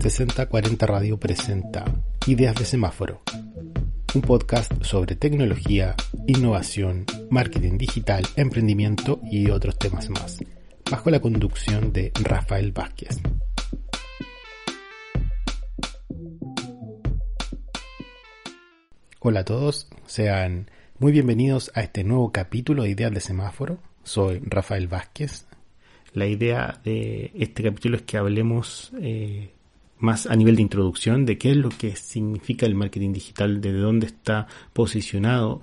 6040 Radio presenta Ideas de Semáforo, un podcast sobre tecnología, innovación, marketing digital, emprendimiento y otros temas más, bajo la conducción de Rafael Vázquez. Hola a todos, sean muy bienvenidos a este nuevo capítulo de Ideas de Semáforo. Soy Rafael Vázquez. La idea de este capítulo es que hablemos eh, más a nivel de introducción de qué es lo que significa el marketing digital, de dónde está posicionado,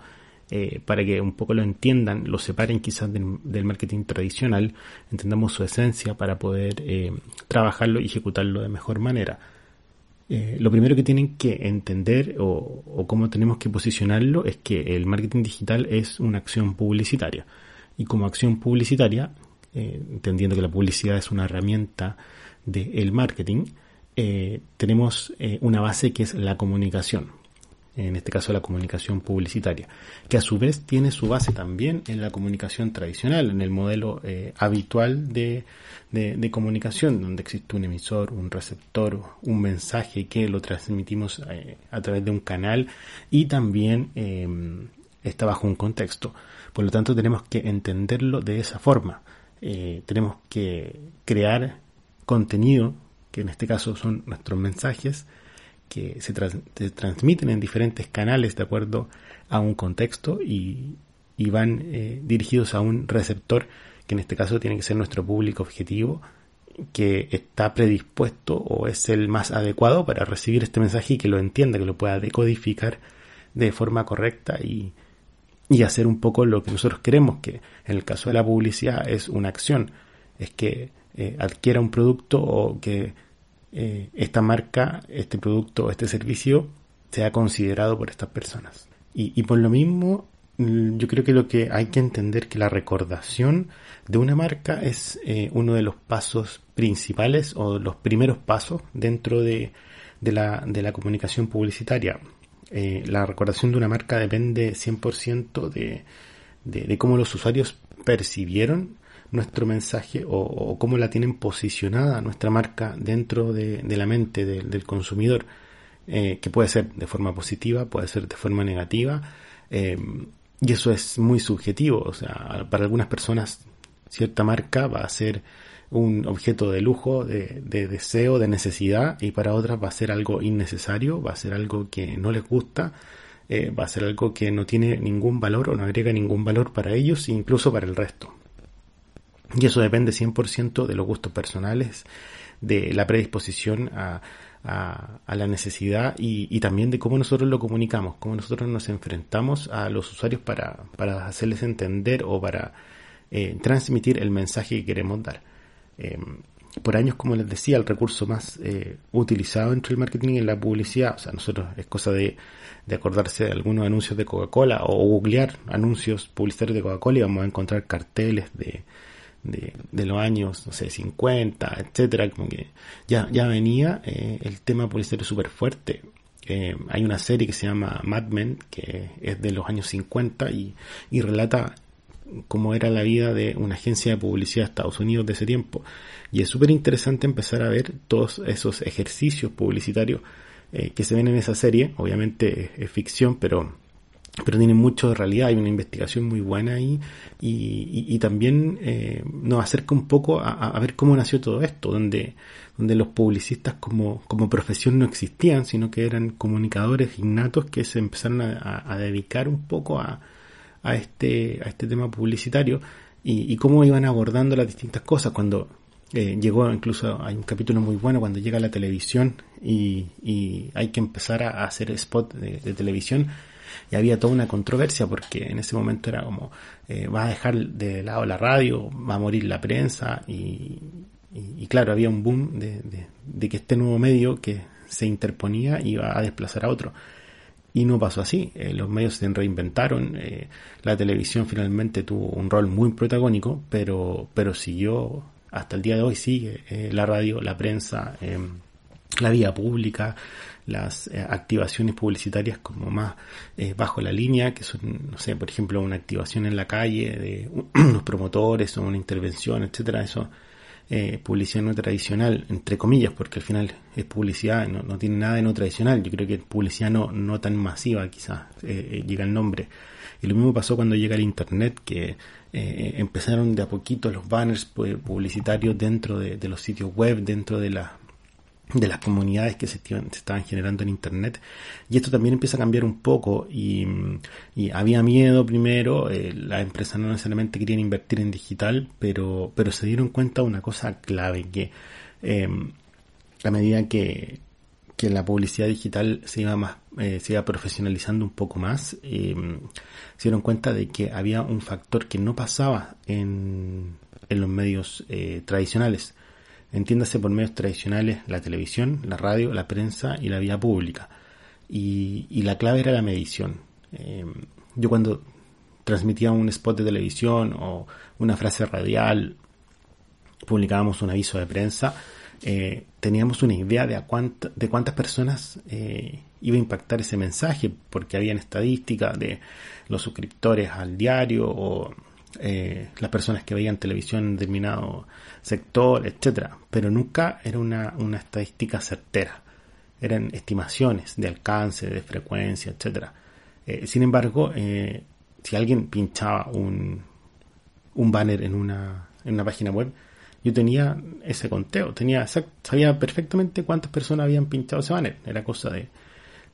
eh, para que un poco lo entiendan, lo separen quizás del, marketing tradicional, entendamos su esencia para poder eh, trabajarlo y ejecutarlo de mejor manera. Lo primero que tienen que entender o, cómo tenemos que posicionarlo es que el marketing digital es una acción publicitaria. Y como acción publicitaria, entendiendo que la publicidad es una herramienta del marketing, eh, tenemos eh, una base que es la comunicación, en este caso la comunicación publicitaria, que a su vez tiene su base también en la comunicación tradicional, en el modelo eh, habitual de, de, comunicación, donde existe un emisor, un receptor, un mensaje que lo transmitimos a través de un canal y también está bajo un contexto. Por lo tanto, tenemos que entenderlo de esa forma. Tenemos que crear contenido que en este caso son nuestros mensajes, que se, transmiten en diferentes canales de acuerdo a un contexto y, van eh, dirigidos a un receptor que en este caso tiene que ser nuestro público objetivo que está predispuesto o es el más adecuado para recibir este mensaje y que lo entienda, que lo pueda decodificar de forma correcta y, y hacer un poco lo que nosotros queremos, que en el caso de la publicidad es una acción, es que eh, adquiera un producto o que eh, esta marca, este producto, este servicio sea considerado por estas personas. Y, por lo mismo, mm, yo creo que lo que hay que entender que la recordación de una marca es eh, uno de los pasos principales o los primeros pasos dentro de, la, de la, comunicación publicitaria. Eh, la recordación de una marca depende 100% de, de, de cómo los usuarios percibieron nuestro mensaje o, cómo la tienen posicionada nuestra marca dentro de, la mente del consumidor, eh, que puede ser de forma positiva, puede ser de forma negativa, eh, y eso es muy subjetivo, o sea, para algunas personas cierta marca va a ser un objeto de lujo, de, deseo, de necesidad, y para otras va a ser algo innecesario, va a ser algo que no les gusta, eh, va a ser algo que no tiene ningún valor o no agrega ningún valor para ellos, incluso para el resto. Y eso depende 100% de los gustos personales, de la predisposición a, la necesidad y, también de cómo nosotros lo comunicamos, cómo nosotros nos enfrentamos a los usuarios para, para hacerles entender o para eh, transmitir el mensaje que queremos dar. Em, por años, como les decía, el recurso más eh, utilizado entre el marketing es la publicidad. O sea, nosotros es cosa de, acordarse de algunos anuncios de Coca-Cola o googlear anuncios publicitarios de Coca-Cola y vamos a encontrar carteles de, de, los años, no sé, 50, etcétera, como que ya, ya venía eh, el tema publicitario súper fuerte. Eh, hay una serie que se llama Mad Men, que es de los años 50 y, y relata cómo era la vida de una agencia de publicidad de Estados Unidos de ese tiempo. Y es súper interesante empezar a ver todos esos ejercicios publicitarios eh, que se ven en esa serie. Obviamente es ficción, pero pero tiene mucho de realidad, hay una investigación muy buena ahí y, y, también eh, nos acerca un poco a, ver cómo nació todo esto, donde, donde los publicistas como, como profesión no existían, sino que eran comunicadores innatos que se empezaron a, dedicar un poco a, a, este, a este tema publicitario y, cómo iban abordando las distintas cosas cuando eh, llegó incluso, hay un capítulo muy bueno cuando llega la televisión y, y hay que empezar a, hacer spot de televisión y había toda una controversia porque en ese momento era como, eh, va a dejar de lado la radio, va a morir la prensa y, y, claro, había un boom de, que este nuevo medio que se interponía iba a desplazar a otro. Y no pasó así, eh, los medios se reinventaron, eh, la televisión finalmente tuvo un rol muy protagónico, pero, pero siguió, hasta el día de hoy sigue la radio, la prensa, em, la vía pública, las eh, activaciones publicitarias como más eh, bajo la línea, que son, no sé, por ejemplo, una activación en la calle de unos promotores o una intervención, etcétera, eso eh, publicidad no tradicional, entre comillas, porque al final es publicidad, no, no, tiene nada de no tradicional. Yo creo que publicidad no, no tan masiva, quizás, eh, llega el nombre. Y lo mismo pasó cuando llega el Internet, que empezaron de a poquito los banners pues, publicitarios dentro de, de, los sitios web, dentro de la de las comunidades que se, estaban generando en Internet. Y esto también empieza a cambiar un poco y, había miedo primero, eh, las empresas no necesariamente querían invertir en digital, pero, pero se dieron cuenta de una cosa clave, que em, a medida que, que, la publicidad digital se iba, más, eh, se iba profesionalizando un poco más, em, se dieron cuenta de que había un factor que no pasaba en, en los medios eh, tradicionales Entiéndase por medios tradicionales la televisión, la radio, la prensa y la vía pública. Y, la clave era la medición. Em, yo cuando transmitía un spot de televisión o una frase radial, publicábamos un aviso de prensa, eh, teníamos una idea de, a de cuántas personas eh, iba a impactar ese mensaje, porque habían estadísticas de los suscriptores al diario o eh, las personas que veían televisión en determinado sector, etcétera, pero nunca era una, una estadística certera. Eran estimaciones de alcance, de frecuencia, etcétera. Eh, sin embargo, eh, si alguien pinchaba un, un banner en una, en una página web, yo tenía ese conteo, tenía sabía perfectamente cuántas personas habían pinchado ese banner. Era cosa de,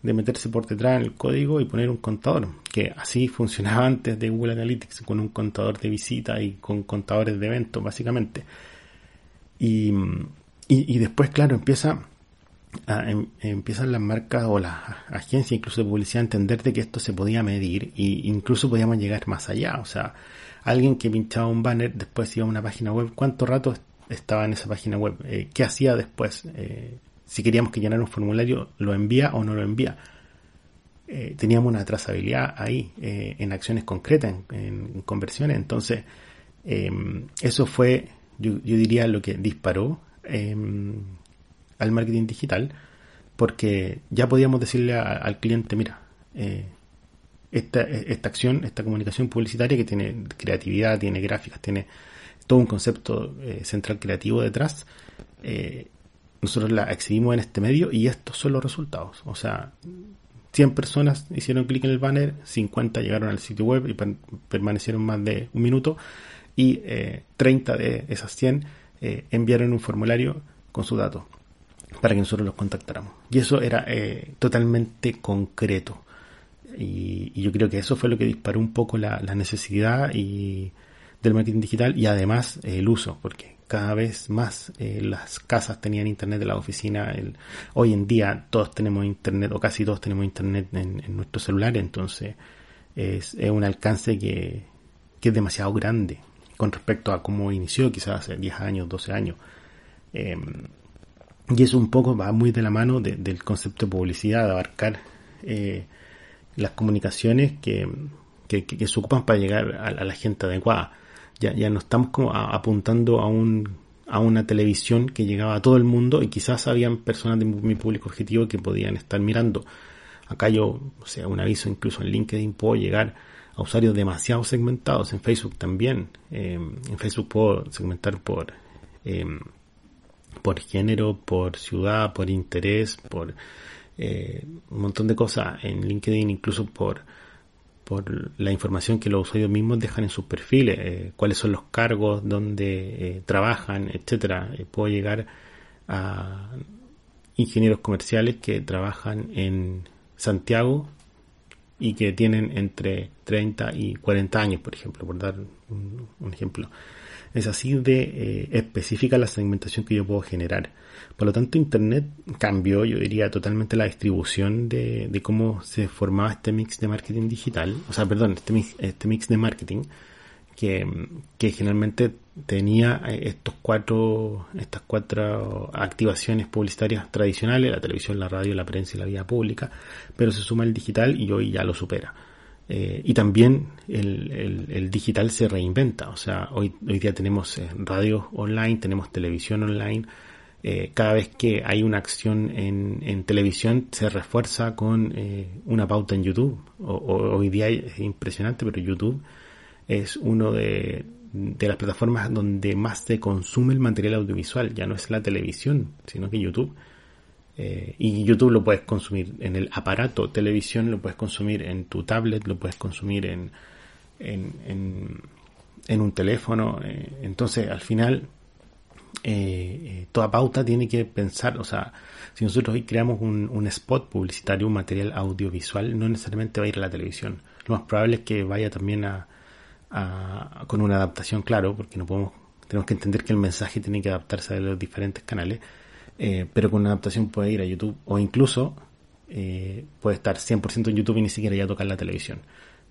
de meterse por detrás en el código y poner un contador, que así funcionaba antes de Google Analytics, con un contador de visita y con contadores de eventos, básicamente. Y, y, después, claro, empieza em, empiezan las marcas o las agencias incluso de publicidad a entender de que esto se podía medir e incluso podíamos llegar más allá. O sea, alguien que pinchaba un banner después iba a una página web, ¿cuánto rato estaba en esa página web? Eh, ¿Qué hacía después? Eh, si queríamos que llenara un formulario, lo envía o no lo envía. Eh, teníamos una trazabilidad ahí, eh, en acciones concretas, en, conversiones. Entonces, em, eso fue, yo, diría, lo que disparó al marketing digital, porque ya podíamos decirle al cliente, mira, eh, esta, esta acción, esta comunicación publicitaria que tiene creatividad, tiene gráficas, tiene todo un concepto central creativo detrás, nosotros la exhibimos en este medio y estos son los resultados. O sea, 100 personas hicieron clic en el banner, 50 llegaron al sitio web y permanecieron más de un minuto y 30 eh, de esas 100 eh, enviaron un formulario con su dato para que nosotros los contactáramos. Y eso era eh, totalmente concreto. Y, yo creo que eso fue lo que disparó un poco la, la necesidad y del marketing digital y además el uso, porque cada vez más eh, las casas tenían internet de la oficina. hoy en día todos tenemos internet, o casi todos tenemos internet en, nuestro celular, entonces es, un alcance que, es demasiado grande con respecto a cómo inició, quizás hace 10 años, 12 años. Em, y eso un poco va muy de la mano del concepto de publicidad, de abarcar eh, las comunicaciones que, se ocupan para llegar a la gente adecuada ya, ya no estamos como apuntando a un a una televisión que llegaba a todo el mundo y quizás habían personas de mi público objetivo que podían estar mirando. Acá yo, o sea, un aviso incluso en LinkedIn puedo llegar a usuarios demasiado segmentados, en Facebook también. Em, en Facebook puedo segmentar por, em, por género, por ciudad, por interés, por eh, un montón de cosas. En LinkedIn incluso por por la información que los usuarios mismos dejan en sus perfiles, eh, cuáles son los cargos, dónde eh, trabajan, etcétera. Eh, puedo llegar a ingenieros comerciales que trabajan en Santiago y que tienen entre 30 y 40 años, por ejemplo, por dar un ejemplo. Es así de eh, específica la segmentación que yo puedo generar. Por lo tanto, Internet cambió, yo diría, totalmente la distribución de, cómo se formaba este mix de marketing digital. O sea, perdón, este mix, este mix de marketing que, que generalmente tenía eh, estos cuatro, estas cuatro activaciones publicitarias tradicionales, la televisión, la radio, la prensa y la vía pública, pero se suma el digital y hoy ya lo supera. Eh, y también el, digital se reinventa. O sea, hoy, hoy día tenemos eh, radio online, tenemos televisión online. Eh, cada vez que hay una acción en, televisión se refuerza con una pauta en YouTube. hoy día es impresionante, pero YouTube es uno de, de las plataformas donde más se consume el material audiovisual, ya no es la televisión, sino que YouTube. Eh, y YouTube lo puedes consumir en el aparato, televisión lo puedes consumir en tu tablet, lo puedes consumir en, en, en, un teléfono. Eh, entonces, al final, eh, toda pauta tiene que pensar, o sea, si nosotros hoy creamos un, un, spot publicitario, un material audiovisual, no necesariamente va a ir a la televisión. Lo más probable es que vaya también a, con una adaptación, claro, porque no podemos, tenemos que entender que el mensaje tiene que adaptarse a los diferentes canales, eh, pero con una adaptación puede ir a YouTube o incluso eh, puede estar 100% en YouTube y ni siquiera ya tocar la televisión.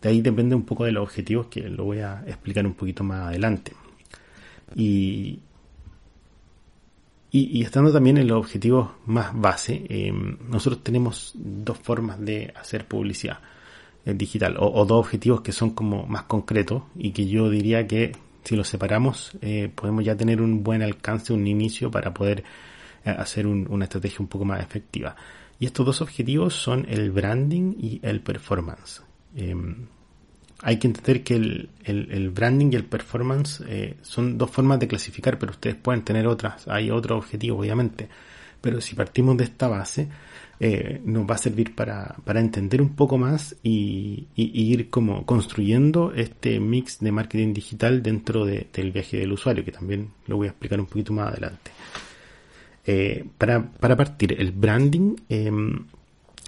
De ahí depende un poco de los objetivos que lo voy a explicar un poquito más adelante. Y, y, estando también en los objetivos más base, eh, nosotros tenemos dos formas de hacer publicidad digital o, dos objetivos que son como más concretos y que yo diría que si los separamos eh, podemos ya tener un buen alcance, un inicio para poder eh, hacer una estrategia un poco más efectiva. Y estos dos objetivos son el branding y el performance. Em, hay que entender que el, branding y el performance eh, son dos formas de clasificar, pero ustedes pueden tener otras. Hay otros objetivos, obviamente. Pero si partimos de esta base, eh, nos va a servir para, para entender un poco más y, ir como construyendo este mix de marketing digital dentro del viaje del usuario, que también lo voy a explicar un poquito más adelante. Eh, para, partir, el branding em,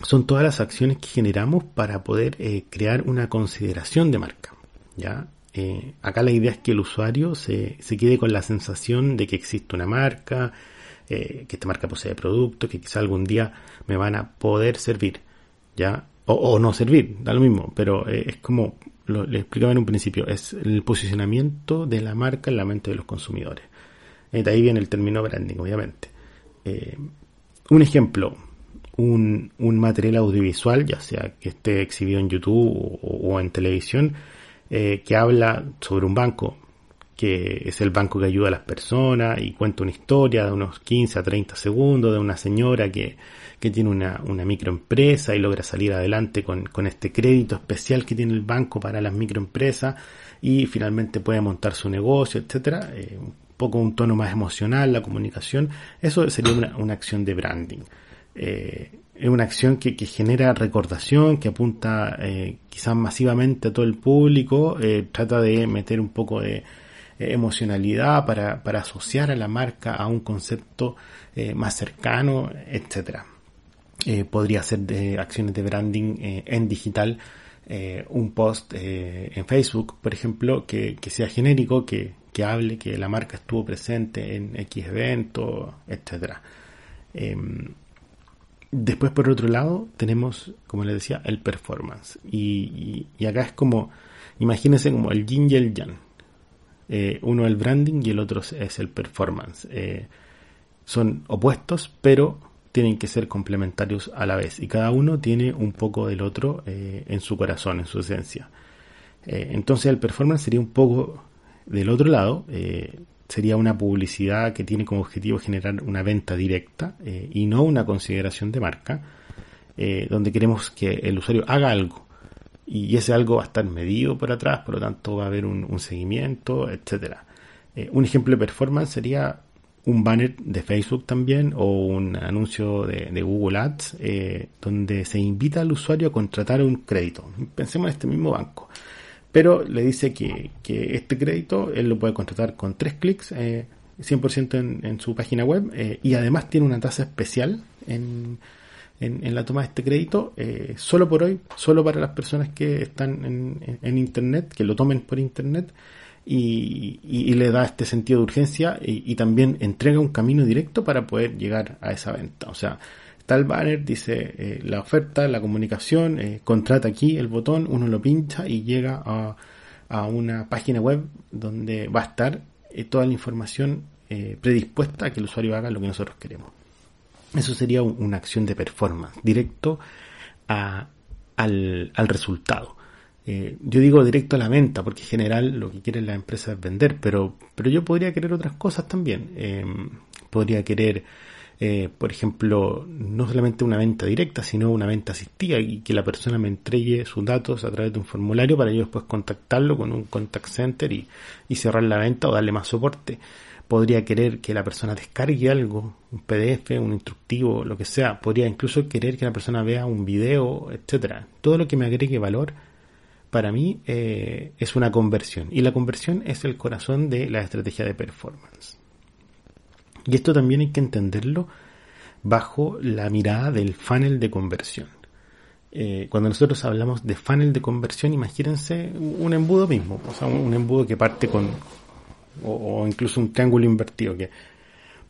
son todas las acciones que generamos para poder eh, crear una consideración de marca. ¿ya? acá la idea es que el usuario se, se quede con la sensación de que existe una marca, eh, que esta marca posee productos que quizá algún día me van a poder servir, ¿ya? O, no servir, da lo mismo, pero eh, es como lo, le explicaba en un principio, es el posicionamiento de la marca en la mente de los consumidores. Eh, de ahí viene el término branding, obviamente. Un ejemplo, un, un, material audiovisual, ya sea que esté exhibido en YouTube o, en televisión, que habla sobre un banco, que es el banco que ayuda a las personas y cuenta una historia de unos 15 a 30 segundos de una señora que, que tiene una, una, microempresa y logra salir adelante con, con, este crédito especial que tiene el banco para las microempresas y finalmente puede montar su negocio, etcétera. Eh, poco un tono más emocional, la comunicación. Eso sería una, una acción de branding. Eh, es una acción que, que, genera recordación, que apunta eh, quizás masivamente a todo el público, eh, trata de meter un poco de, emocionalidad, para, para, asociar a la marca a un concepto más cercano, etcétera. Podría ser de acciones de branding en digital, un post en Facebook, por ejemplo, que, que sea genérico, que, que, hable que la marca estuvo presente en X evento, etcétera. Em, después, por otro lado, tenemos, como les decía, el performance. Y, acá es como, imagínense como el yin y el yang. Eh, uno el branding y el otro es el performance. Eh, son opuestos, pero tienen que ser complementarios a la vez y cada uno tiene un poco del otro eh, en su corazón, en su esencia. entonces el performance sería un poco del otro lado, sería una publicidad que tiene como objetivo generar una venta directa y no una consideración de marca, donde queremos que el usuario haga algo y ese algo va a estar medido por atrás, por lo tanto va a haber un, seguimiento, etcétera. Eh, un ejemplo de performance sería un banner de Facebook también o un anuncio de, Google Ads eh, donde se invita al usuario a contratar un crédito. Pensemos en este mismo banco. Pero le dice que, este crédito él lo puede contratar con tres clics, eh, 100% en, en, su página web eh, y además tiene una tasa especial en, en, la toma de este crédito, eh, solo por hoy, solo para las personas que están en, Internet, que lo tomen por Internet, y, le da este sentido de urgencia y, también entrega un camino directo para poder llegar a esa venta. O sea, está el banner, dice eh, la oferta, la comunicación, eh, contrata aquí el botón, uno lo pincha y llega a, a una página web donde va a estar toda la información predispuesta a que el usuario haga lo que nosotros queremos. Eso sería una acción de performance, directo al, resultado. Eh, yo digo directo a la venta, porque en general lo que quiere la empresa es vender, pero, pero yo podría querer otras cosas también. Podría querer eh, por ejemplo, no solamente una venta directa, sino una venta asistida y que la persona me entregue sus datos a través de un formulario para yo después contactarlo con un contact center y, cerrar la venta o darle más soporte. Podría querer que la persona descargue algo, un PDF, un instructivo, lo que sea. Podría incluso querer que la persona vea un video, etcétera. Todo lo que me agregue valor para mí eh, es una conversión. Y la conversión es el corazón de la estrategia de performance. Y esto también hay que entenderlo bajo la mirada del funnel de conversión. Eh, cuando nosotros hablamos de funnel de conversión, imagínense un embudo mismo, o sea, un embudo que parte con, o, incluso un triángulo invertido, que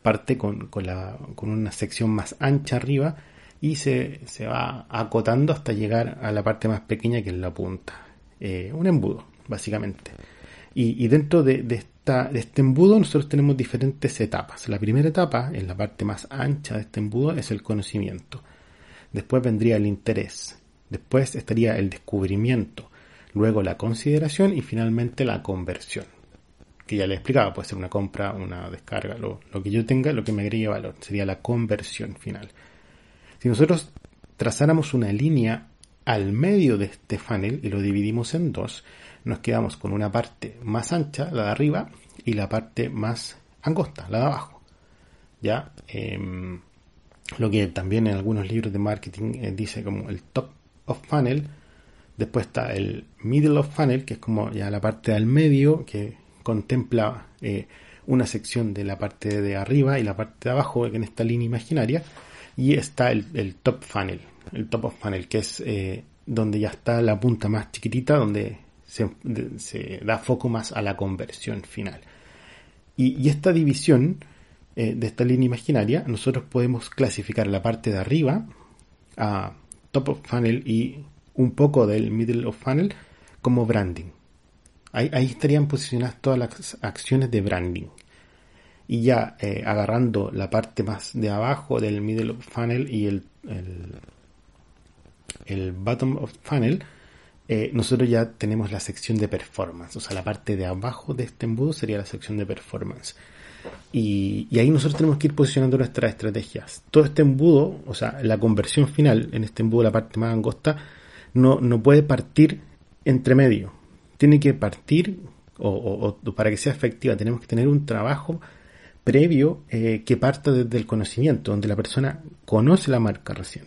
parte con, con, la, con una sección más ancha arriba y se, se, va acotando hasta llegar a la parte más pequeña que es la punta. Eh, un embudo, básicamente. Y, dentro de, de, de este embudo nosotros tenemos diferentes etapas. La primera etapa, en la parte más ancha de este embudo, es el conocimiento. Después vendría el interés. Después estaría el descubrimiento. Luego la consideración y finalmente la conversión. Que ya le explicaba, puede ser una compra, una descarga, lo, lo que yo tenga, lo que me agregue valor. Sería la conversión final. Si nosotros trazáramos una línea al medio de este funnel y lo dividimos en dos, nos quedamos con una parte más ancha, la de arriba, y la parte más angosta, la de abajo. ¿Ya? Em, lo que también en algunos libros de marketing eh, dice como el top of funnel. Después está el middle of funnel, que es como ya la parte del medio, que contempla eh, una sección de la parte de arriba y la parte de abajo en esta línea imaginaria. Y está el, top funnel, el top of funnel, que es eh, donde ya está la punta más chiquitita, donde se, da foco más a la conversión final. Y, esta división eh, de esta línea imaginaria, nosotros podemos clasificar la parte de arriba a top of funnel y un poco del middle of funnel como branding. Ahí, estarían posicionadas todas las acciones de branding. Y ya eh, agarrando la parte más de abajo del middle of funnel y el, el, el bottom of funnel, eh, nosotros ya tenemos la sección de performance, o sea, la parte de abajo de este embudo sería la sección de performance. Y, ahí nosotros tenemos que ir posicionando nuestras estrategias. Todo este embudo, o sea, la conversión final en este embudo, la parte más angosta, no, no puede partir entre medio. Tiene que partir, o, para que sea efectiva, tenemos que tener un trabajo previo eh, que parta desde el conocimiento, donde la persona conoce la marca recién,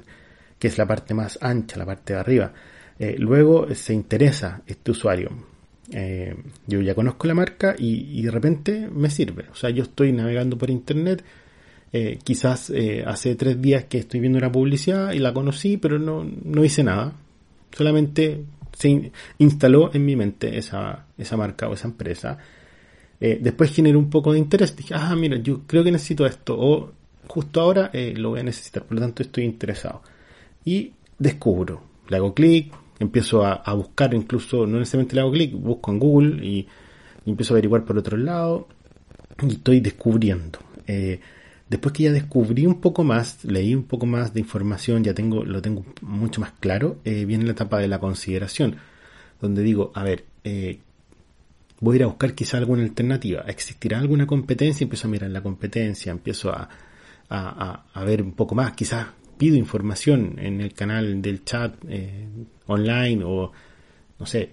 que es la parte más ancha, la parte de arriba eh, luego se interesa este usuario. Eh, yo ya conozco la marca y, de repente me sirve. O sea, yo estoy navegando por internet. Eh, quizás hace tres días que estoy viendo una publicidad y la conocí, pero no, no hice nada. Solamente se instaló en mi mente esa, esa marca o esa empresa. después generó un poco de interés. Dije, ah, mira, yo creo que necesito esto. O justo ahora lo voy a necesitar. Por lo tanto, estoy interesado. Y descubro. Le hago clic, empiezo a, buscar, incluso no necesariamente le hago clic, busco en Google y, empiezo a averiguar por otro lado y estoy descubriendo. Eh, después que ya descubrí un poco más, leí un poco más de información, ya tengo, lo tengo mucho más claro, eh, viene la etapa de la consideración, donde digo, a ver, eh, voy a ir a buscar quizá alguna alternativa, ¿existirá alguna competencia? Empiezo a mirar la competencia, empiezo a, a, a ver un poco más, quizás pido información en el canal del chat eh, online o no sé,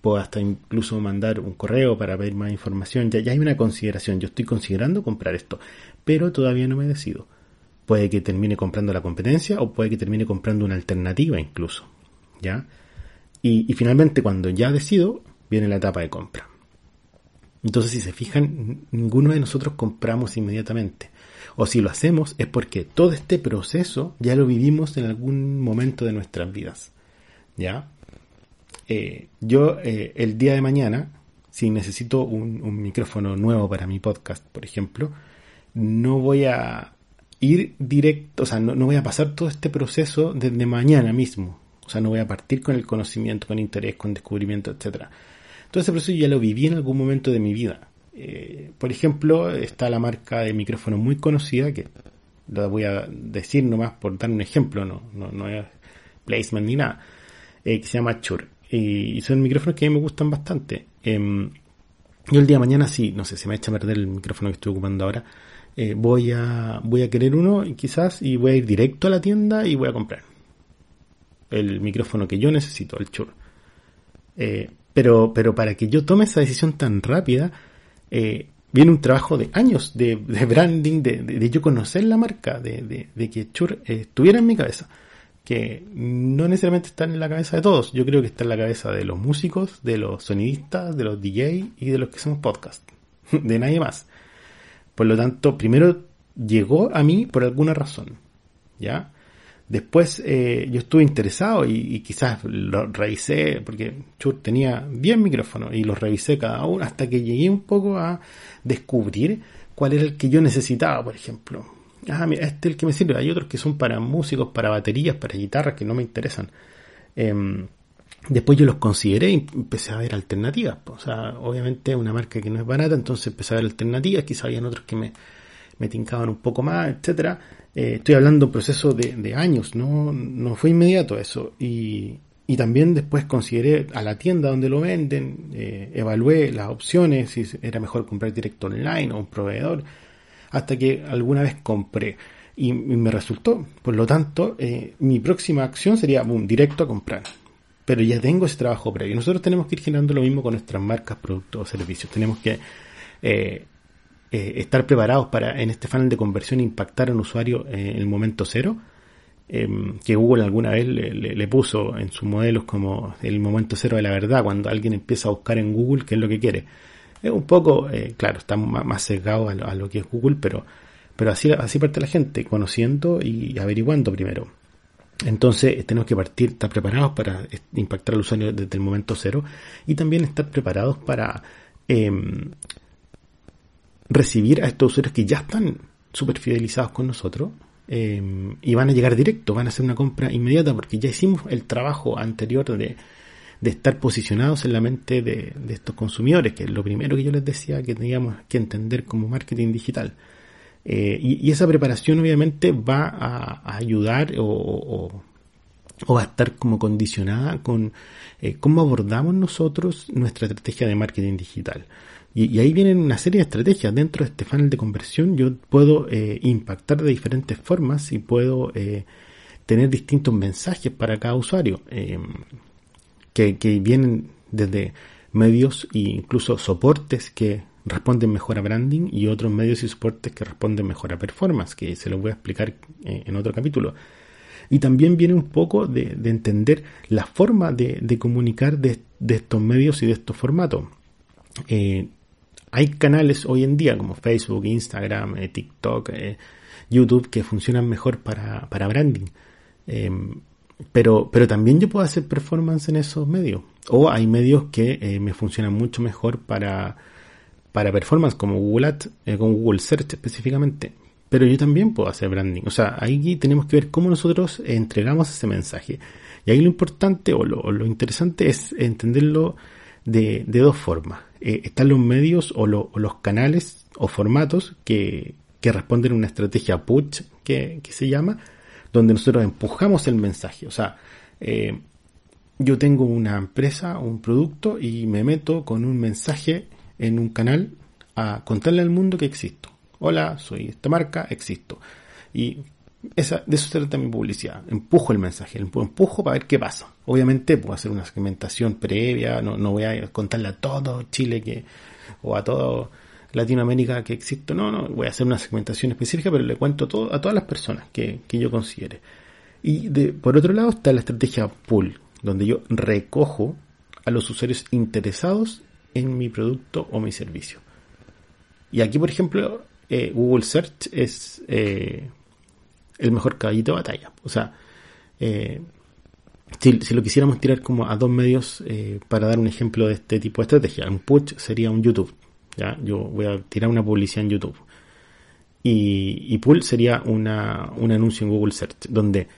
puedo hasta incluso mandar un correo para pedir más información. Ya, ya hay una consideración, yo estoy considerando comprar esto, pero todavía no me decido. Puede que termine comprando la competencia o puede que termine comprando una alternativa incluso. ¿Ya? Y, y finalmente cuando ya decido, viene la etapa de compra. Entonces, si se fijan, ninguno de nosotros compramos inmediatamente o si lo hacemos es porque todo este proceso ya lo vivimos en algún momento de nuestras vidas. ¿Ya? Eh, yo eh, el día de mañana, si necesito un, micrófono nuevo para mi podcast, por ejemplo, no voy a ir directo, o sea, no, voy a pasar todo este proceso desde mañana mismo. O sea, no voy a partir con el conocimiento, con interés, con descubrimiento, etcétera. Todo ese proceso ya lo viví en algún momento de mi vida. Eh, por ejemplo, está la marca de micrófono muy conocida, que la voy a decir nomás por dar un ejemplo, no, no, es placement ni nada, eh, que se llama Shure. Y, son micrófonos que a mí me gustan bastante. Em, yo el día de mañana, sí, no sé, se me echa a perder el micrófono que estoy ocupando ahora. eh, voy a voy a querer uno quizás y voy a ir directo a la tienda y voy a comprar el micrófono que yo necesito, el Shure. Eh, pero, pero para que yo tome esa decisión tan rápida, eh, viene un trabajo de años de, branding, de, yo conocer la marca, de, que Shure estuviera en mi cabeza que no necesariamente está en la cabeza de todos. Yo creo que está en la cabeza de los músicos, de los sonidistas, de los DJ y de los que hacemos podcast. De nadie más. Por lo tanto, primero llegó a mí por alguna razón. ¿Ya? Después eh, yo estuve interesado y, quizás lo revisé, porque Chur tenía 10 micrófonos y los revisé cada uno hasta que llegué un poco a descubrir cuál era el que yo necesitaba, por ejemplo ah, mira, este es el que me sirve. Hay otros que son para músicos, para baterías, para guitarras que no me interesan. Em, después yo los consideré y empecé a ver alternativas. O sea, obviamente es una marca que no es barata, entonces empecé a ver alternativas. Quizá habían otros que me, me tincaban un poco más, etcétera. Eh, estoy hablando de un proceso de, años, no, no fue inmediato eso. Y, y también después consideré a la tienda donde lo venden, eh, evalué las opciones, si era mejor comprar directo online o un proveedor hasta que alguna vez compré y, me resultó. Por lo tanto, eh, mi próxima acción sería, boom, directo a comprar. Pero ya tengo ese trabajo previo. Nosotros tenemos que ir generando lo mismo con nuestras marcas, productos o servicios. Tenemos que eh, eh, estar preparados para en este funnel de conversión impactar al usuario en el momento cero. Em, que Google alguna vez le, puso en sus modelos como el momento cero de la verdad, cuando alguien empieza a buscar en Google qué es lo que quiere. Es un poco, eh, claro, está más sesgado a lo, que es Google, pero, pero así, así parte la gente, conociendo y averiguando primero. Entonces tenemos que partir, estar preparados para impactar al usuario desde el momento cero y también estar preparados para em, recibir a estos usuarios que ya están súper fidelizados con nosotros em, y van a llegar directo, van a hacer una compra inmediata porque ya hicimos el trabajo anterior de de estar posicionados en la mente de, estos consumidores, que es lo primero que yo les decía que teníamos que entender como marketing digital. Eh, y, esa preparación obviamente va a, ayudar o, va a estar como condicionada con eh, cómo abordamos nosotros nuestra estrategia de marketing digital. Y, ahí vienen una serie de estrategias. Dentro de este funnel de conversión yo puedo eh, impactar de diferentes formas y puedo tener distintos mensajes para cada usuario que, vienen desde medios e incluso soportes que responden mejor a branding y otros medios y soportes que responden mejor a performance, que se los voy a explicar eh, en otro capítulo. Y también viene un poco de, entender la forma de, comunicar de, estos medios y de estos formatos. Eh, hay canales hoy en día como Facebook, Instagram, eh, TikTok, YouTube que funcionan mejor para, para branding. Pero, pero también yo puedo hacer performance en esos medios. O hay medios que eh, me funcionan mucho mejor para, para performance, como Google Ads, eh, como Google Search específicamente. Pero yo también puedo hacer branding. O sea, ahí tenemos que ver cómo nosotros entregamos ese mensaje. Y ahí lo importante o lo, interesante es entenderlo de, de dos formas. Eh, están los medios o, los canales o formatos que, que responden a una estrategia push que, que se llama donde nosotros empujamos el mensaje. O sea, eh, yo tengo una empresa, un producto y me meto con un mensaje en un canal a contarle al mundo que existo. Hola, soy esta marca, existo. Esa, de eso se trata mi publicidad. Empujo el mensaje, empujo para ver qué pasa. Obviamente puedo hacer una segmentación previa, no, no voy a contarle a todo Chile que, o a todo Latinoamérica que existe. No, no, voy a hacer una segmentación específica, pero le cuento todo, a todas las personas que, yo considere. Y de, por otro lado está la estrategia pool, donde yo recojo a los usuarios interesados en mi producto o mi servicio. Y aquí, por ejemplo, eh, Google Search es eh, el mejor caballito de batalla. O sea, eh, si, lo quisiéramos tirar como a dos medios para dar un ejemplo de este tipo de estrategia, un push sería un YouTube. Yo voy a tirar una publicidad en YouTube. Y, y Pull sería una, un anuncio en Google Search, donde,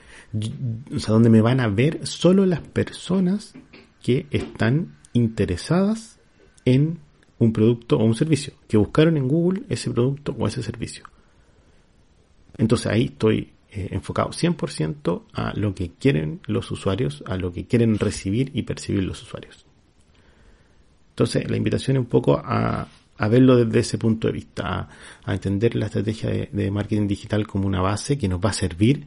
o sea, donde me van a ver solo las personas que están interesadas en un producto o un servicio, que buscaron en Google ese producto o ese servicio. Entonces ahí estoy eh, enfocado 100% a lo que quieren los usuarios, a lo que quieren recibir y percibir los usuarios. Entonces la invitación es un poco a, verlo desde ese punto de vista, a, entender la estrategia de, marketing digital como una base que nos va a servir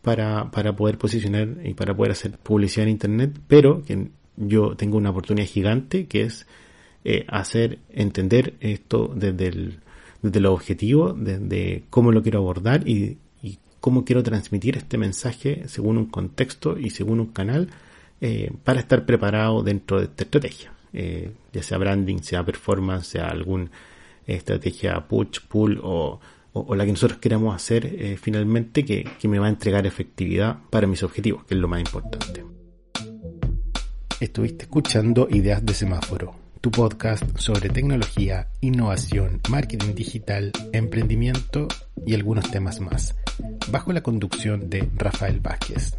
para, para poder posicionar y para poder hacer publicidad en Internet, pero que yo tengo una oportunidad gigante que es eh, hacer entender esto desde el, desde los objetivos, desde cómo lo quiero abordar y, cómo quiero transmitir este mensaje según un contexto y según un canal eh, para estar preparado dentro de esta estrategia. Eh, ya sea branding, sea performance, sea alguna estrategia push, pull o, la que nosotros queramos hacer eh, finalmente que, que me va a entregar efectividad para mis objetivos, que es lo más importante. Estuviste escuchando Ideas de Semáforo, tu podcast sobre tecnología, innovación, marketing digital, emprendimiento y algunos temas más, bajo la conducción de Rafael Vázquez.